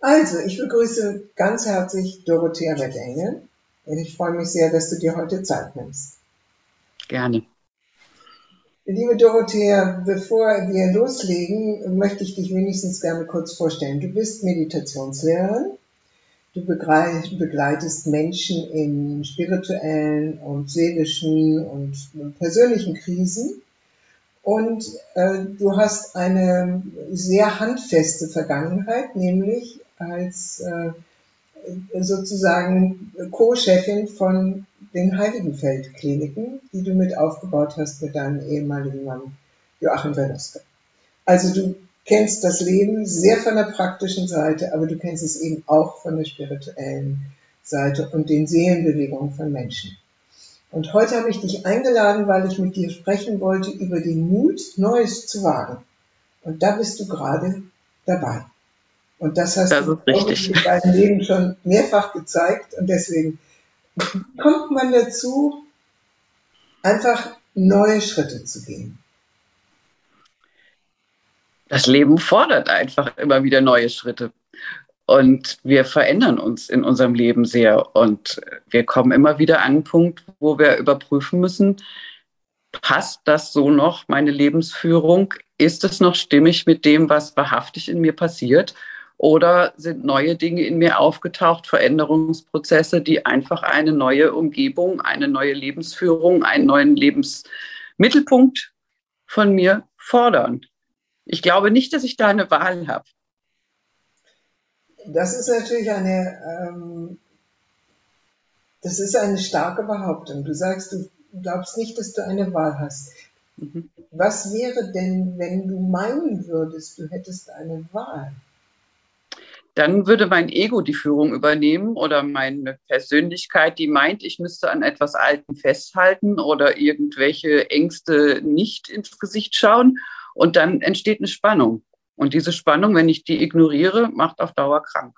Also, ich begrüße ganz herzlich Dorothea Wettengel. Ich freue mich sehr, dass du dir heute Zeit nimmst. Gerne. Liebe Dorothea, bevor wir loslegen, möchte ich dich wenigstens gerne kurz vorstellen. Du bist Meditationslehrerin. Du begleitest Menschen in spirituellen und seelischen und persönlichen Krisen. Und äh, du hast eine sehr handfeste Vergangenheit, nämlich als äh, sozusagen Co-Chefin von den Heiligenfeld-Kliniken, die du mit aufgebaut hast mit deinem ehemaligen Mann Joachim Vernoske. Also du kennst das Leben sehr von der praktischen Seite, aber du kennst es eben auch von der spirituellen Seite und den Seelenbewegungen von Menschen. Und heute habe ich dich eingeladen, weil ich mit dir sprechen wollte über den Mut, Neues zu wagen. Und da bist du gerade dabei. Und das hast das du in deinem Leben schon mehrfach gezeigt. Und deswegen kommt man dazu, einfach neue Schritte zu gehen. Das Leben fordert einfach immer wieder neue Schritte. Und wir verändern uns in unserem Leben sehr. Und wir kommen immer wieder an einen Punkt, wo wir überprüfen müssen, passt das so noch, meine Lebensführung? Ist es noch stimmig mit dem, was wahrhaftig in mir passiert? Oder sind neue Dinge in mir aufgetaucht, Veränderungsprozesse, die einfach eine neue Umgebung, eine neue Lebensführung, einen neuen Lebensmittelpunkt von mir fordern? Ich glaube nicht, dass ich da eine Wahl habe. Das ist natürlich eine, ähm, das ist eine starke Behauptung. Du sagst, du glaubst nicht, dass du eine Wahl hast. Mhm. Was wäre denn, wenn du meinen würdest, du hättest eine Wahl? Dann würde mein Ego die Führung übernehmen oder meine Persönlichkeit, die meint, ich müsste an etwas Alten festhalten oder irgendwelche Ängste nicht ins Gesicht schauen. Und dann entsteht eine Spannung. Und diese Spannung, wenn ich die ignoriere, macht auf Dauer krank.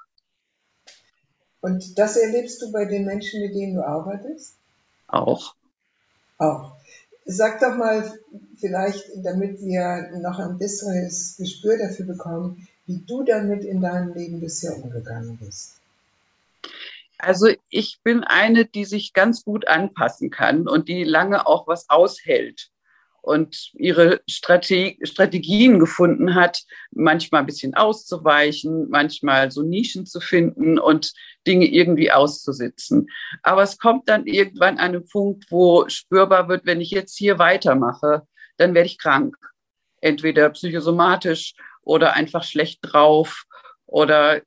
Und das erlebst du bei den Menschen, mit denen du arbeitest? Auch. Auch. Sag doch mal, vielleicht, damit wir noch ein besseres Gespür dafür bekommen, wie du damit in deinem Leben bisher umgegangen bist. Also ich bin eine, die sich ganz gut anpassen kann und die lange auch was aushält und ihre Strate Strategien gefunden hat, manchmal ein bisschen auszuweichen, manchmal so Nischen zu finden und Dinge irgendwie auszusitzen. Aber es kommt dann irgendwann an einen Punkt, wo spürbar wird, wenn ich jetzt hier weitermache, dann werde ich krank. Entweder psychosomatisch oder einfach schlecht drauf oder äh,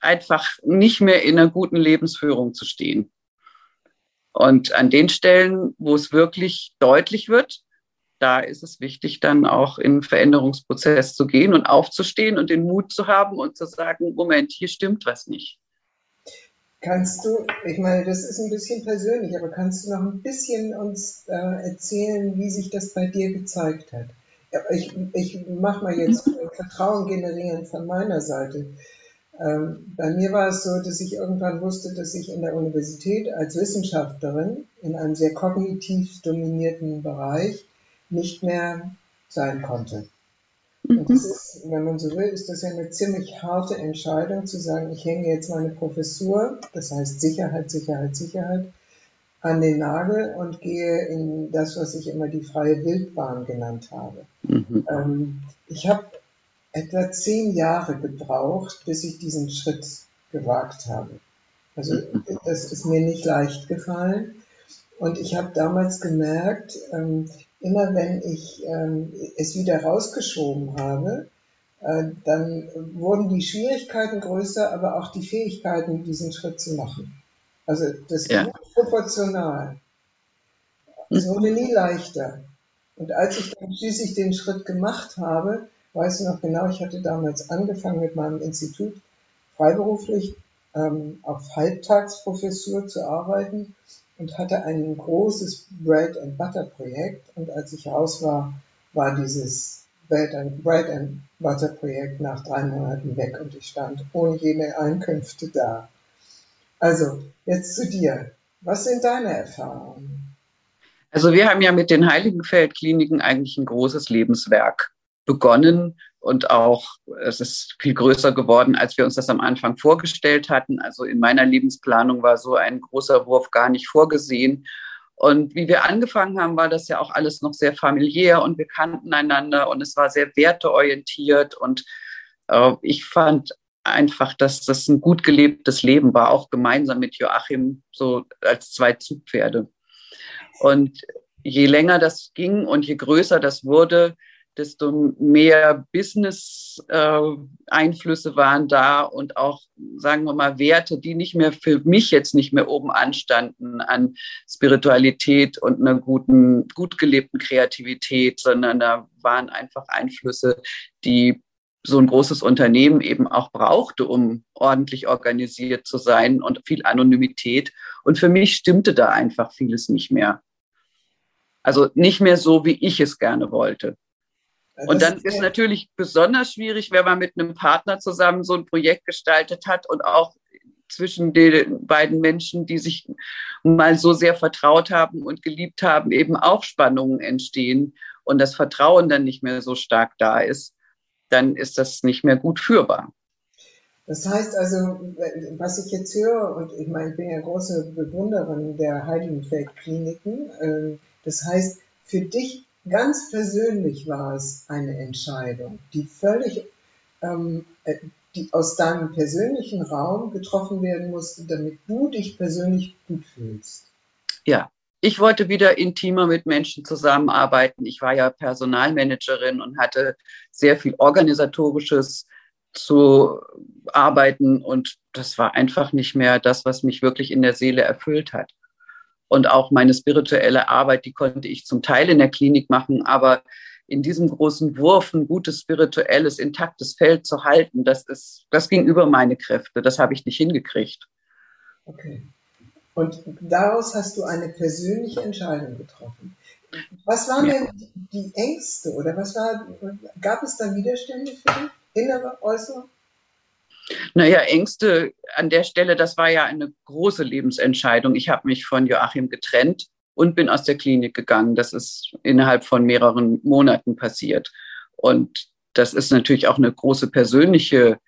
einfach nicht mehr in einer guten Lebensführung zu stehen. Und an den Stellen, wo es wirklich deutlich wird, da ist es wichtig, dann auch in einen Veränderungsprozess zu gehen und aufzustehen und den Mut zu haben und zu sagen, Moment, hier stimmt was nicht. Kannst du, ich meine, das ist ein bisschen persönlich, aber kannst du noch ein bisschen uns äh, erzählen, wie sich das bei dir gezeigt hat? Ich, ich mache mal jetzt Vertrauen generieren von meiner Seite. Ähm, bei mir war es so, dass ich irgendwann wusste, dass ich in der Universität als Wissenschaftlerin in einem sehr kognitiv dominierten Bereich nicht mehr sein konnte. Und das ist, wenn man so will, ist das ja eine ziemlich harte Entscheidung zu sagen, ich hänge jetzt meine Professur, das heißt Sicherheit, Sicherheit, Sicherheit, an den Nagel und gehe in das, was ich immer die freie Wildbahn genannt habe. Mhm. Ähm, ich habe etwa zehn Jahre gebraucht, bis ich diesen Schritt gewagt habe. Also das ist mir nicht leicht gefallen. Und ich habe damals gemerkt, ähm, immer wenn ich ähm, es wieder rausgeschoben habe, äh, dann wurden die Schwierigkeiten größer, aber auch die Fähigkeiten, diesen Schritt zu machen. Also das ja. ist proportional. Es wurde nie leichter. Und als ich dann schließlich den Schritt gemacht habe, weiß ich noch genau, ich hatte damals angefangen mit meinem Institut freiberuflich ähm, auf Halbtagsprofessur zu arbeiten und hatte ein großes Bread and Butter Projekt. Und als ich raus war, war dieses Bread and, Bread and Butter Projekt nach drei Monaten weg und ich stand ohne jede Einkünfte da. Also, jetzt zu dir. Was sind deine Erfahrungen? Also wir haben ja mit den Heiligenfeld-Kliniken eigentlich ein großes Lebenswerk begonnen und auch es ist viel größer geworden, als wir uns das am Anfang vorgestellt hatten. Also in meiner Lebensplanung war so ein großer Wurf gar nicht vorgesehen. Und wie wir angefangen haben, war das ja auch alles noch sehr familiär und wir kannten einander und es war sehr werteorientiert. Und äh, ich fand einfach, dass das ein gut gelebtes Leben war, auch gemeinsam mit Joachim, so als zwei Zugpferde. Und je länger das ging und je größer das wurde, desto mehr Business-Einflüsse äh, waren da und auch, sagen wir mal, Werte, die nicht mehr für mich jetzt nicht mehr oben anstanden an Spiritualität und einer guten, gut gelebten Kreativität, sondern da waren einfach Einflüsse, die so ein großes Unternehmen eben auch brauchte, um ordentlich organisiert zu sein und viel Anonymität. Und für mich stimmte da einfach vieles nicht mehr. Also nicht mehr so, wie ich es gerne wollte. Und dann ist natürlich besonders schwierig, wenn man mit einem Partner zusammen so ein Projekt gestaltet hat und auch zwischen den beiden Menschen, die sich mal so sehr vertraut haben und geliebt haben, eben auch Spannungen entstehen und das Vertrauen dann nicht mehr so stark da ist, dann ist das nicht mehr gut führbar. Das heißt also, was ich jetzt höre, und ich meine, ich bin ja große Bewunderin der Heiligenfeld-Kliniken, ähm, das heißt, für dich ganz persönlich war es eine Entscheidung, die völlig, ähm, äh, die aus deinem persönlichen Raum getroffen werden musste, damit du dich persönlich gut fühlst. Ja, ich wollte wieder intimer mit Menschen zusammenarbeiten. Ich war ja Personalmanagerin und hatte sehr viel organisatorisches zu arbeiten und das war einfach nicht mehr das, was mich wirklich in der Seele erfüllt hat. Und auch meine spirituelle Arbeit, die konnte ich zum Teil in der Klinik machen, aber in diesem großen Wurf ein gutes spirituelles, intaktes Feld zu halten, das ist, das ging über meine Kräfte. Das habe ich nicht hingekriegt. Okay. Und daraus hast du eine persönliche Entscheidung getroffen. Was waren ja. denn die Ängste oder was war, gab es da Widerstände für dich? Innere, äußere? Naja, Ängste an der Stelle, das war ja eine große Lebensentscheidung. Ich habe mich von Joachim getrennt und bin aus der Klinik gegangen. Das ist innerhalb von mehreren Monaten passiert. Und das ist natürlich auch eine große persönliche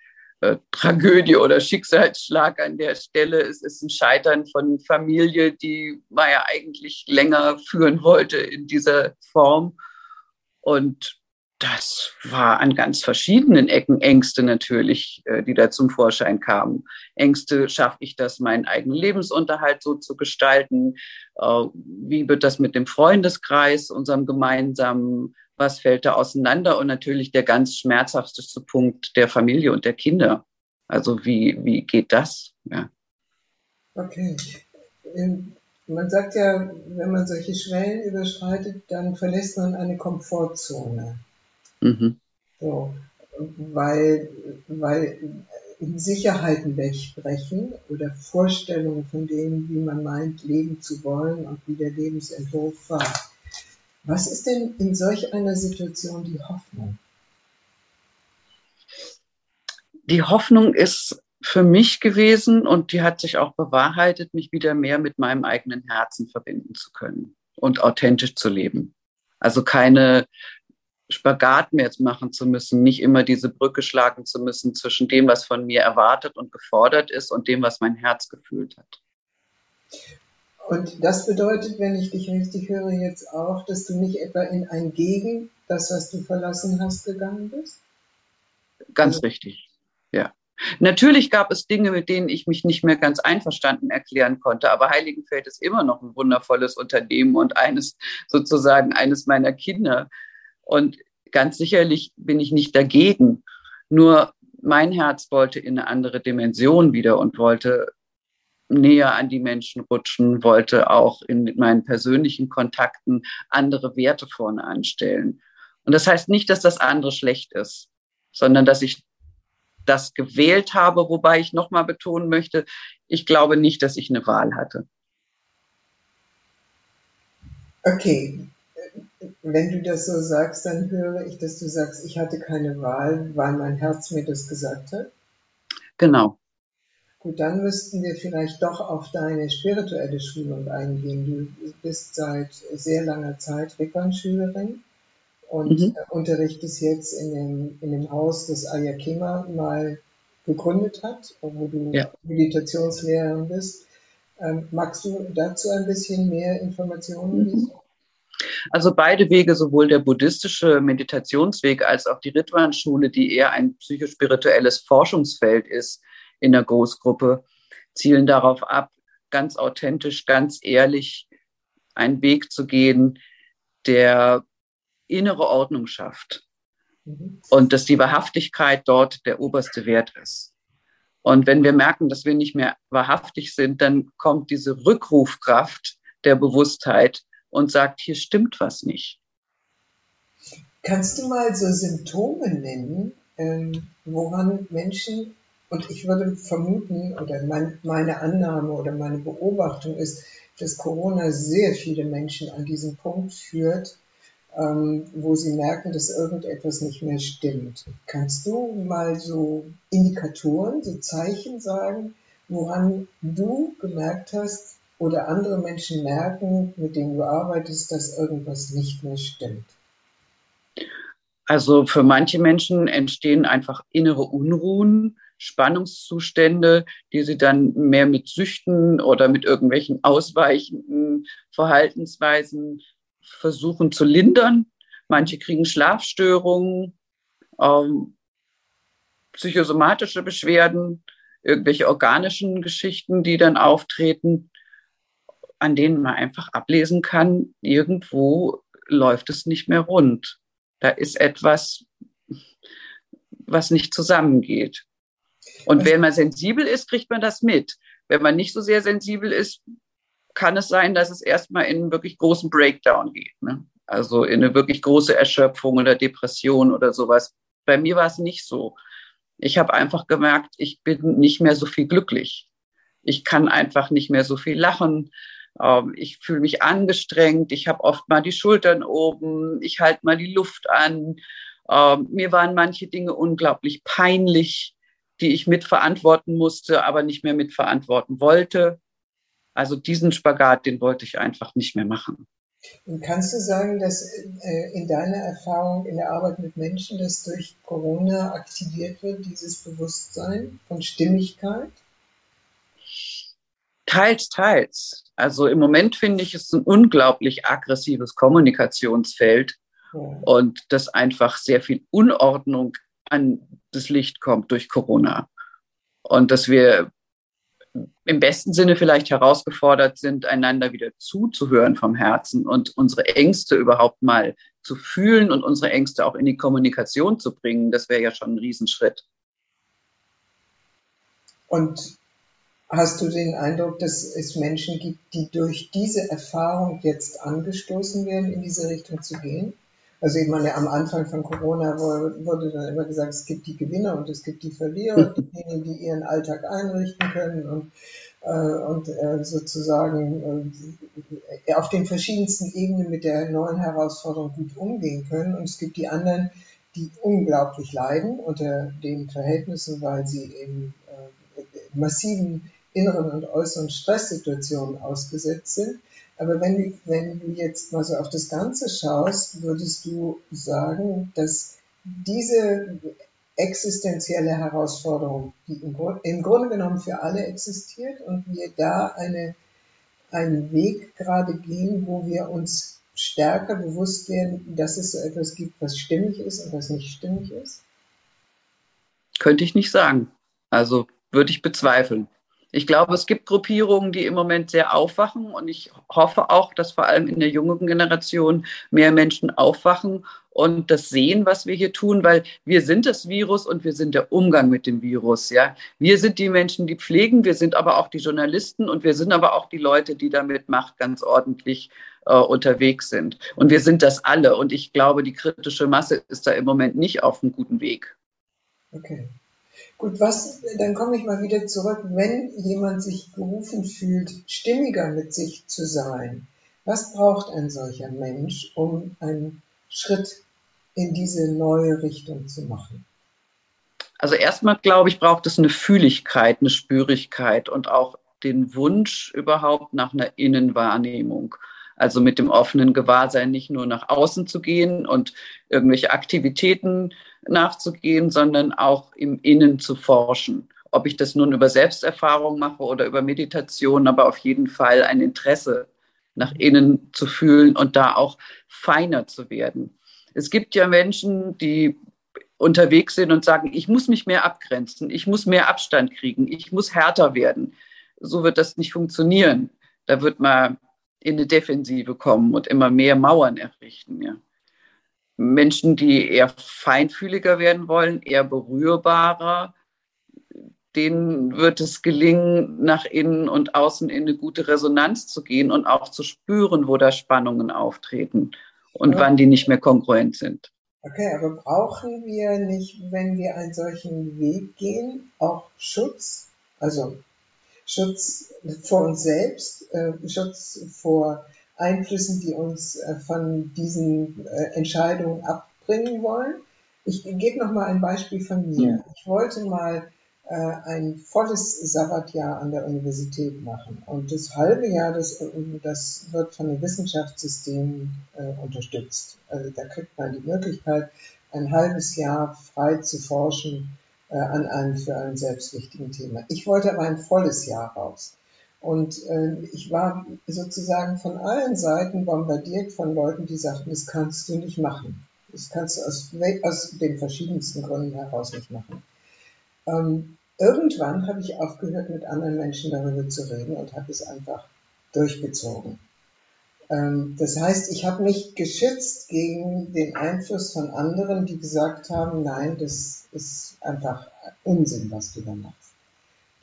äh, Tragödie oder Schicksalsschlag an der Stelle. Es ist ein Scheitern von Familie, die man ja eigentlich länger führen wollte in dieser Form. Und das war an ganz verschiedenen Ecken Ängste natürlich, äh, die da zum Vorschein kamen. Ängste, schaffe ich das, meinen eigenen Lebensunterhalt so zu gestalten? Äh, wie wird das mit dem Freundeskreis, unserem gemeinsamen? Was fällt da auseinander? Und natürlich der ganz schmerzhafteste Punkt der Familie und der Kinder. Also wie, wie geht das? Ja. Okay. Ähm, man sagt ja, wenn man solche Schwellen überschreitet, dann verlässt man eine Komfortzone. Mhm. So, weil, weil Sicherheiten wegbrechen oder Vorstellungen von dem, wie man meint, leben zu wollen und wie der Lebensentwurf war. Was ist denn in solch einer Situation die Hoffnung? Die Hoffnung ist für mich gewesen und die hat sich auch bewahrheitet, mich wieder mehr mit meinem eigenen Herzen verbinden zu können und authentisch zu leben. Also keine Spagat mehr machen zu müssen, nicht immer diese Brücke schlagen zu müssen zwischen dem, was von mir erwartet und gefordert ist und dem, was mein Herz gefühlt hat. Und das bedeutet, wenn ich dich richtig höre, jetzt auch, dass du nicht etwa in ein Gegen das, was du verlassen hast, gegangen bist? Ganz richtig, ja. Natürlich gab es Dinge, mit denen ich mich nicht mehr ganz einverstanden erklären konnte, aber Heiligenfeld ist immer noch ein wundervolles Unternehmen und eines sozusagen eines meiner Kinder. Und ganz sicherlich bin ich nicht dagegen. Nur mein Herz wollte in eine andere Dimension wieder und wollte näher an die Menschen rutschen, wollte auch in meinen persönlichen Kontakten andere Werte vorne anstellen. Und das heißt nicht, dass das andere schlecht ist, sondern dass ich das gewählt habe, wobei ich nochmal betonen möchte, ich glaube nicht, dass ich eine Wahl hatte. Okay, wenn du das so sagst, dann höre ich, dass du sagst, ich hatte keine Wahl, weil mein Herz mir das gesagt hat. Genau. Gut, dann müssten wir vielleicht doch auf deine spirituelle Schulung eingehen. Du bist seit sehr langer Zeit Rickern-Schülerin und mhm. unterrichtest jetzt in dem, in dem Haus, das Ayakema mal gegründet hat, wo du ja. Meditationslehrerin bist. Ähm, magst du dazu ein bisschen mehr Informationen mhm. Also beide Wege, sowohl der buddhistische Meditationsweg als auch die Ritwan-Schule, die eher ein psychospirituelles Forschungsfeld ist in der Großgruppe, zielen darauf ab, ganz authentisch, ganz ehrlich einen Weg zu gehen, der innere Ordnung schafft. Mhm. Und dass die Wahrhaftigkeit dort der oberste Wert ist. Und wenn wir merken, dass wir nicht mehr wahrhaftig sind, dann kommt diese Rückrufkraft der Bewusstheit und sagt, hier stimmt was nicht. Kannst du mal so Symptome nennen, ähm, woran Menschen, und ich würde vermuten, oder mein, meine Annahme oder meine Beobachtung ist, dass Corona sehr viele Menschen an diesen Punkt führt, ähm, wo sie merken, dass irgendetwas nicht mehr stimmt. Kannst du mal so Indikatoren, so Zeichen sagen, woran du gemerkt hast oder andere Menschen merken, mit denen du arbeitest, dass irgendwas nicht mehr stimmt? Also für manche Menschen entstehen einfach innere Unruhen, Spannungszustände, die sie dann mehr mit Süchten oder mit irgendwelchen ausweichenden Verhaltensweisen versuchen zu lindern. Manche kriegen Schlafstörungen, ähm, psychosomatische Beschwerden, irgendwelche organischen Geschichten, die dann auftreten, an denen man einfach ablesen kann, irgendwo läuft es nicht mehr rund. Da ist etwas, was nicht zusammengeht. Und wenn man sensibel ist, kriegt man das mit. Wenn man nicht so sehr sensibel ist, kann es sein, dass es erstmal in einen wirklich großen Breakdown geht. Ne? Also in eine wirklich große Erschöpfung oder Depression oder sowas. Bei mir war es nicht so. Ich habe einfach gemerkt, ich bin nicht mehr so viel glücklich. Ich kann einfach nicht mehr so viel lachen. Ähm, ich fühle mich angestrengt. Ich habe oft mal die Schultern oben. Ich halte mal die Luft an. Ähm, mir waren manche Dinge unglaublich peinlich, die ich mitverantworten musste, aber nicht mehr mitverantworten wollte. Also diesen Spagat, den wollte ich einfach nicht mehr machen. Und kannst du sagen, dass äh, in deiner Erfahrung in der Arbeit mit Menschen, dass durch Corona aktiviert wird, dieses Bewusstsein von Stimmigkeit? Teils, teils. Also im Moment finde ich es ein unglaublich aggressives Kommunikationsfeld ja. und dass einfach sehr viel Unordnung an das Licht kommt durch Corona. Und dass wir im besten Sinne vielleicht herausgefordert sind, einander wieder zuzuhören vom Herzen und unsere Ängste überhaupt mal zu fühlen und unsere Ängste auch in die Kommunikation zu bringen, das wäre ja schon ein Riesenschritt. Und hast du den Eindruck, dass es Menschen gibt, die durch diese Erfahrung jetzt angestoßen werden, in diese Richtung zu gehen? Also ich meine, am Anfang von Corona wurde dann immer gesagt, es gibt die Gewinner und es gibt die Verlierer, diejenigen, die ihren Alltag einrichten können und, äh, und äh, sozusagen äh, auf den verschiedensten Ebenen mit der neuen Herausforderung gut umgehen können. Und es gibt die anderen, die unglaublich leiden unter den Verhältnissen, weil sie in äh, massiven inneren und äußeren Stresssituationen ausgesetzt sind. Aber wenn du, wenn du jetzt mal so auf das Ganze schaust, würdest du sagen, dass diese existenzielle Herausforderung, die im, im Grunde genommen für alle existiert und wir da eine, einen Weg gerade gehen, wo wir uns stärker bewusst werden, dass es so etwas gibt, was stimmig ist und was nicht stimmig ist? Könnte ich nicht sagen. Also würde ich bezweifeln. Ich glaube, es gibt Gruppierungen, die im Moment sehr aufwachen und ich hoffe auch, dass vor allem in der jungen Generation mehr Menschen aufwachen und das sehen, was wir hier tun, weil wir sind das Virus und wir sind der Umgang mit dem Virus. Ja, wir sind die Menschen, die pflegen, wir sind aber auch die Journalisten und wir sind aber auch die Leute, die damit Macht ganz ordentlich äh, unterwegs sind. Und wir sind das alle. Und ich glaube, die kritische Masse ist da im Moment nicht auf einem guten Weg. Okay. Gut, was, dann komme ich mal wieder zurück, wenn jemand sich berufen fühlt, stimmiger mit sich zu sein, was braucht ein solcher Mensch, um einen Schritt in diese neue Richtung zu machen? Also erstmal, glaube ich, braucht es eine Fühligkeit, eine Spürigkeit und auch den Wunsch überhaupt nach einer Innenwahrnehmung. Also mit dem offenen Gewahrsein nicht nur nach außen zu gehen und irgendwelche Aktivitäten nachzugehen, sondern auch im Innen zu forschen. Ob ich das nun über Selbsterfahrung mache oder über Meditation, aber auf jeden Fall ein Interesse nach innen zu fühlen und da auch feiner zu werden. Es gibt ja Menschen, die unterwegs sind und sagen, ich muss mich mehr abgrenzen, ich muss mehr Abstand kriegen, ich muss härter werden. So wird das nicht funktionieren. Da wird man in eine Defensive kommen und immer mehr Mauern errichten. Ja. Menschen, die eher feinfühliger werden wollen, eher berührbarer, denen wird es gelingen, nach innen und außen in eine gute Resonanz zu gehen und auch zu spüren, wo da Spannungen auftreten und ja. wann die nicht mehr kongruent sind. Okay, aber brauchen wir nicht, wenn wir einen solchen Weg gehen, auch Schutz? Also Schutz vor uns selbst, äh, Schutz vor Einflüssen, die uns äh, von diesen äh, Entscheidungen abbringen wollen. Ich gebe noch mal ein Beispiel von mir. Ich wollte mal ein volles Sabbatjahr an der Universität machen. Und das halbe Jahr, das, das wird von dem Wissenschaftssystem äh, unterstützt. Also da kriegt man die Möglichkeit, ein halbes Jahr frei zu forschen äh, an einem für einen selbst wichtigen Thema. Ich wollte aber ein volles Jahr raus. Und äh, ich war sozusagen von allen Seiten bombardiert von Leuten, die sagten, das kannst du nicht machen. Das kannst du aus, aus den verschiedensten Gründen heraus nicht machen. Ähm, irgendwann habe ich aufgehört, mit anderen Menschen darüber zu reden und habe es einfach durchgezogen. Ähm, das heißt, ich habe mich geschützt gegen den Einfluss von anderen, die gesagt haben, nein, das ist einfach Unsinn, was du da machst.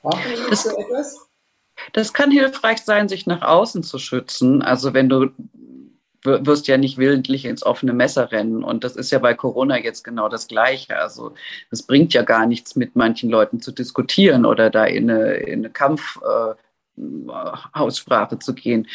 Brauchen wir so etwas? Das kann hilfreich sein, sich nach außen zu schützen. Also wenn du wirst ja nicht willentlich ins offene Messer rennen. Und das ist ja bei Corona jetzt genau das Gleiche. Also es bringt ja gar nichts, mit manchen Leuten zu diskutieren oder da in eine, in eine Kampfhaussprache äh, zu gehen.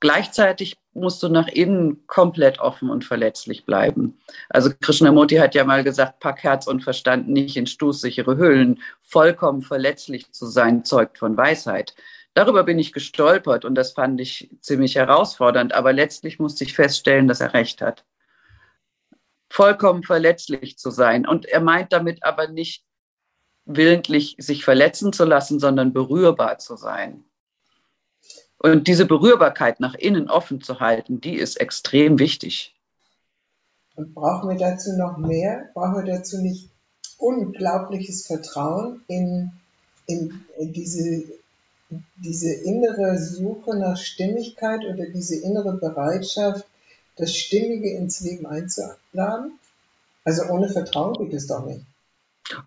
Gleichzeitig musst du nach innen komplett offen und verletzlich bleiben. Also Krishnamurti hat ja mal gesagt, pack Herz und Verstand nicht in stoßsichere Hüllen. Vollkommen verletzlich zu sein, zeugt von Weisheit. Darüber bin ich gestolpert und das fand ich ziemlich herausfordernd. Aber letztlich musste ich feststellen, dass er recht hat. Vollkommen verletzlich zu sein. Und er meint damit aber nicht willentlich sich verletzen zu lassen, sondern berührbar zu sein. Und diese Berührbarkeit nach innen offen zu halten, die ist extrem wichtig. Und brauchen wir dazu noch mehr? Brauchen wir dazu nicht unglaubliches Vertrauen in, in, in diese diese innere Suche nach Stimmigkeit oder diese innere Bereitschaft, das Stimmige ins Leben einzuladen? Also ohne Vertrauen geht es doch nicht.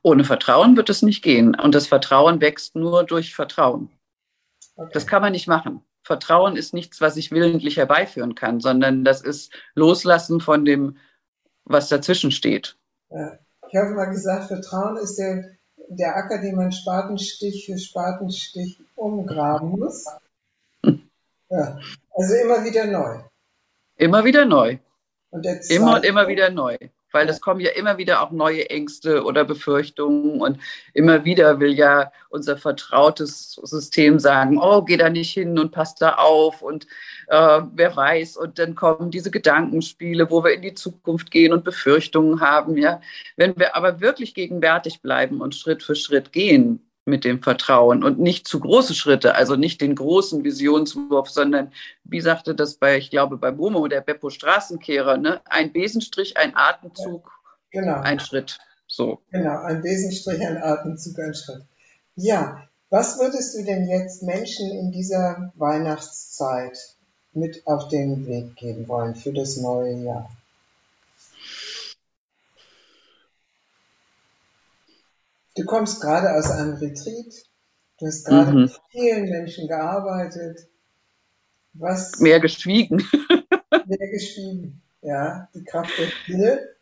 Ohne Vertrauen wird es nicht gehen. Und das Vertrauen wächst nur durch Vertrauen. Okay. Das kann man nicht machen. Vertrauen ist nichts, was ich willentlich herbeiführen kann, sondern das ist Loslassen von dem, was dazwischen steht. Ja. Ich habe mal gesagt, Vertrauen ist der der Acker, den man Spatenstich für Spatenstich umgraben muss. Ja, also immer wieder neu. Immer wieder neu. Und immer und immer wieder neu weil es kommen ja immer wieder auch neue Ängste oder Befürchtungen und immer wieder will ja unser vertrautes System sagen, oh, geh da nicht hin und pass da auf und äh, wer weiß und dann kommen diese Gedankenspiele, wo wir in die Zukunft gehen und Befürchtungen haben, ja. Wenn wir aber wirklich gegenwärtig bleiben und Schritt für Schritt gehen, mit dem Vertrauen und nicht zu große Schritte, also nicht den großen Visionswurf, sondern wie sagte das bei, ich glaube, bei Bomo, der Beppo Straßenkehrer, ne? ein Besenstrich, ein Atemzug, genau. ein Schritt. So. Genau, ein Besenstrich, ein Atemzug, ein Schritt. Ja, was würdest du denn jetzt Menschen in dieser Weihnachtszeit mit auf den Weg geben wollen für das neue Jahr? Du kommst gerade aus einem Retreat. Du hast gerade mhm. mit vielen Menschen gearbeitet. Was? Mehr geschwiegen. mehr geschwiegen. Ja, die Kraft der Stille.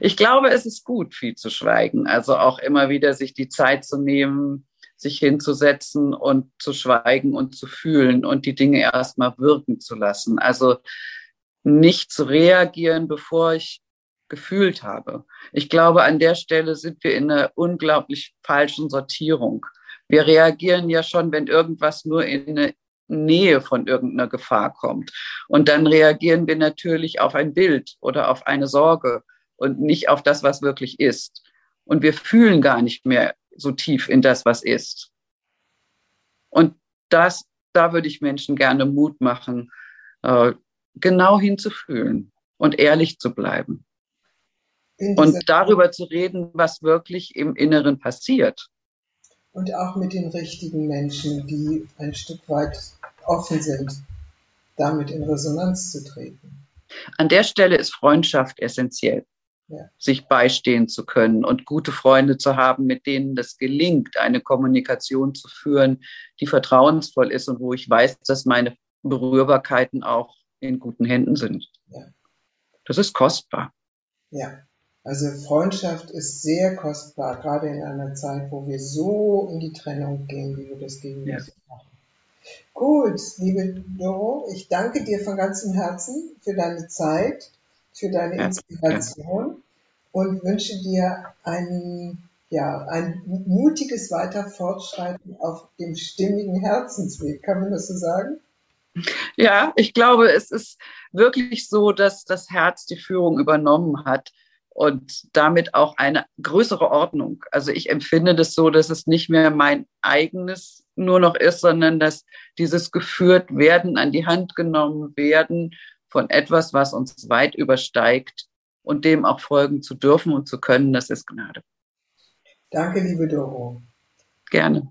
Ich glaube, es ist gut, viel zu schweigen. Also auch immer wieder sich die Zeit zu nehmen, sich hinzusetzen und zu schweigen und zu fühlen und die Dinge erstmal wirken zu lassen. Also nicht zu reagieren, bevor ich gefühlt habe. Ich glaube, an der Stelle sind wir in einer unglaublich falschen Sortierung. Wir reagieren ja schon, wenn irgendwas nur in eine Nähe von irgendeiner Gefahr kommt. Und dann reagieren wir natürlich auf ein Bild oder auf eine Sorge und nicht auf das, was wirklich ist. Und wir fühlen gar nicht mehr so tief in das, was ist. Und das, da würde ich Menschen gerne Mut machen, äh, genau hinzufühlen und ehrlich zu bleiben. Und darüber zu reden, was wirklich im Inneren passiert. Und auch mit den richtigen Menschen, die ein Stück weit offen sind, damit in Resonanz zu treten. An der Stelle ist Freundschaft essentiell. Ja. sich beistehen zu können und gute Freunde zu haben, mit denen das gelingt, eine Kommunikation zu führen, die vertrauensvoll ist und wo ich weiß, dass meine Berührbarkeiten auch in guten Händen sind. Ja. Das ist kostbar. Ja, also Freundschaft ist sehr kostbar, gerade in einer Zeit, wo wir so in die Trennung gehen, wie wir das gegenwärtig ja. machen. Gut, liebe Doro, ich danke dir von ganzem Herzen für deine Zeit, für deine Inspiration ja. und wünsche dir ein, ja, ein mutiges weiter Fortschreiten auf dem stimmigen Herzensweg. Kann man das so sagen? Ja, ich glaube, es ist wirklich so, dass das Herz die Führung übernommen hat und damit auch eine größere Ordnung. Also ich empfinde das so, dass es nicht mehr mein eigenes nur noch ist, sondern dass dieses geführt werden, an die Hand genommen werden von etwas, was uns weit übersteigt und dem auch folgen zu dürfen und zu können, das ist Gnade. Danke, liebe Doro. Gerne.